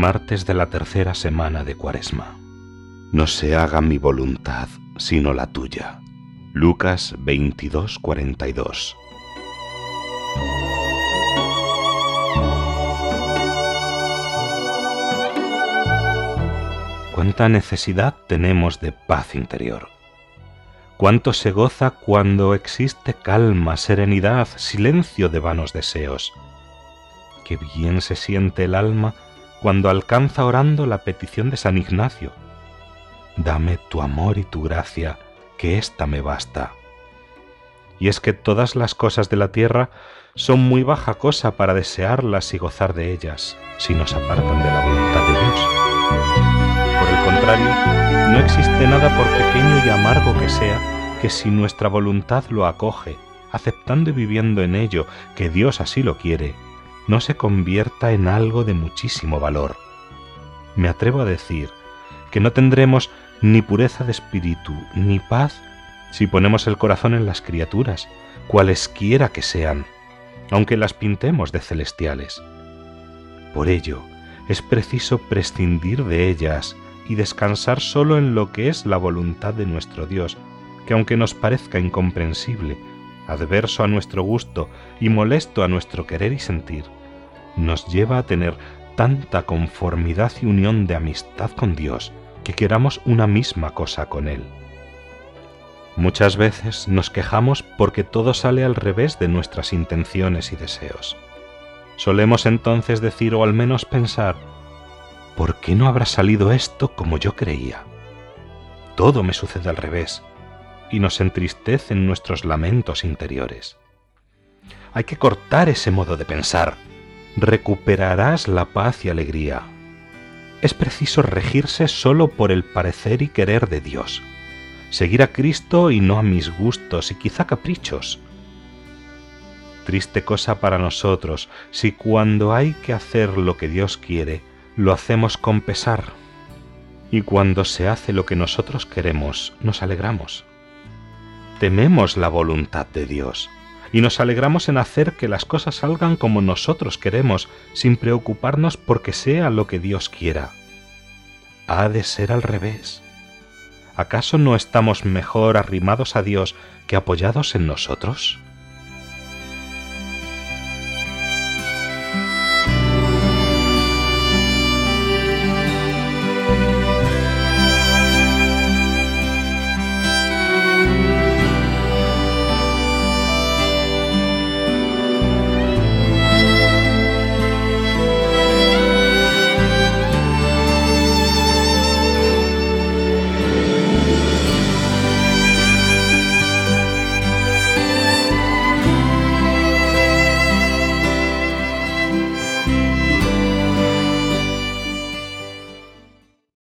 Martes de la tercera semana de Cuaresma. No se haga mi voluntad, sino la tuya. Lucas 22:42 Cuánta necesidad tenemos de paz interior. Cuánto se goza cuando existe calma, serenidad, silencio de vanos deseos. Qué bien se siente el alma cuando alcanza orando la petición de San Ignacio. Dame tu amor y tu gracia, que ésta me basta. Y es que todas las cosas de la tierra son muy baja cosa para desearlas y gozar de ellas, si nos apartan de la voluntad de Dios. Por el contrario, no existe nada por pequeño y amargo que sea, que si nuestra voluntad lo acoge, aceptando y viviendo en ello, que Dios así lo quiere, no se convierta en algo de muchísimo valor. Me atrevo a decir que no tendremos ni pureza de espíritu ni paz si ponemos el corazón en las criaturas, cualesquiera que sean, aunque las pintemos de celestiales. Por ello, es preciso prescindir de ellas y descansar solo en lo que es la voluntad de nuestro Dios, que aunque nos parezca incomprensible, adverso a nuestro gusto y molesto a nuestro querer y sentir, nos lleva a tener tanta conformidad y unión de amistad con Dios que queramos una misma cosa con Él. Muchas veces nos quejamos porque todo sale al revés de nuestras intenciones y deseos. Solemos entonces decir o al menos pensar, ¿por qué no habrá salido esto como yo creía? Todo me sucede al revés y nos entristecen nuestros lamentos interiores. Hay que cortar ese modo de pensar recuperarás la paz y alegría. Es preciso regirse solo por el parecer y querer de Dios, seguir a Cristo y no a mis gustos y quizá caprichos. Triste cosa para nosotros si cuando hay que hacer lo que Dios quiere, lo hacemos con pesar, y cuando se hace lo que nosotros queremos, nos alegramos. Tememos la voluntad de Dios y nos alegramos en hacer que las cosas salgan como nosotros queremos, sin preocuparnos porque sea lo que Dios quiera. Ha de ser al revés. ¿Acaso no estamos mejor arrimados a Dios que apoyados en nosotros?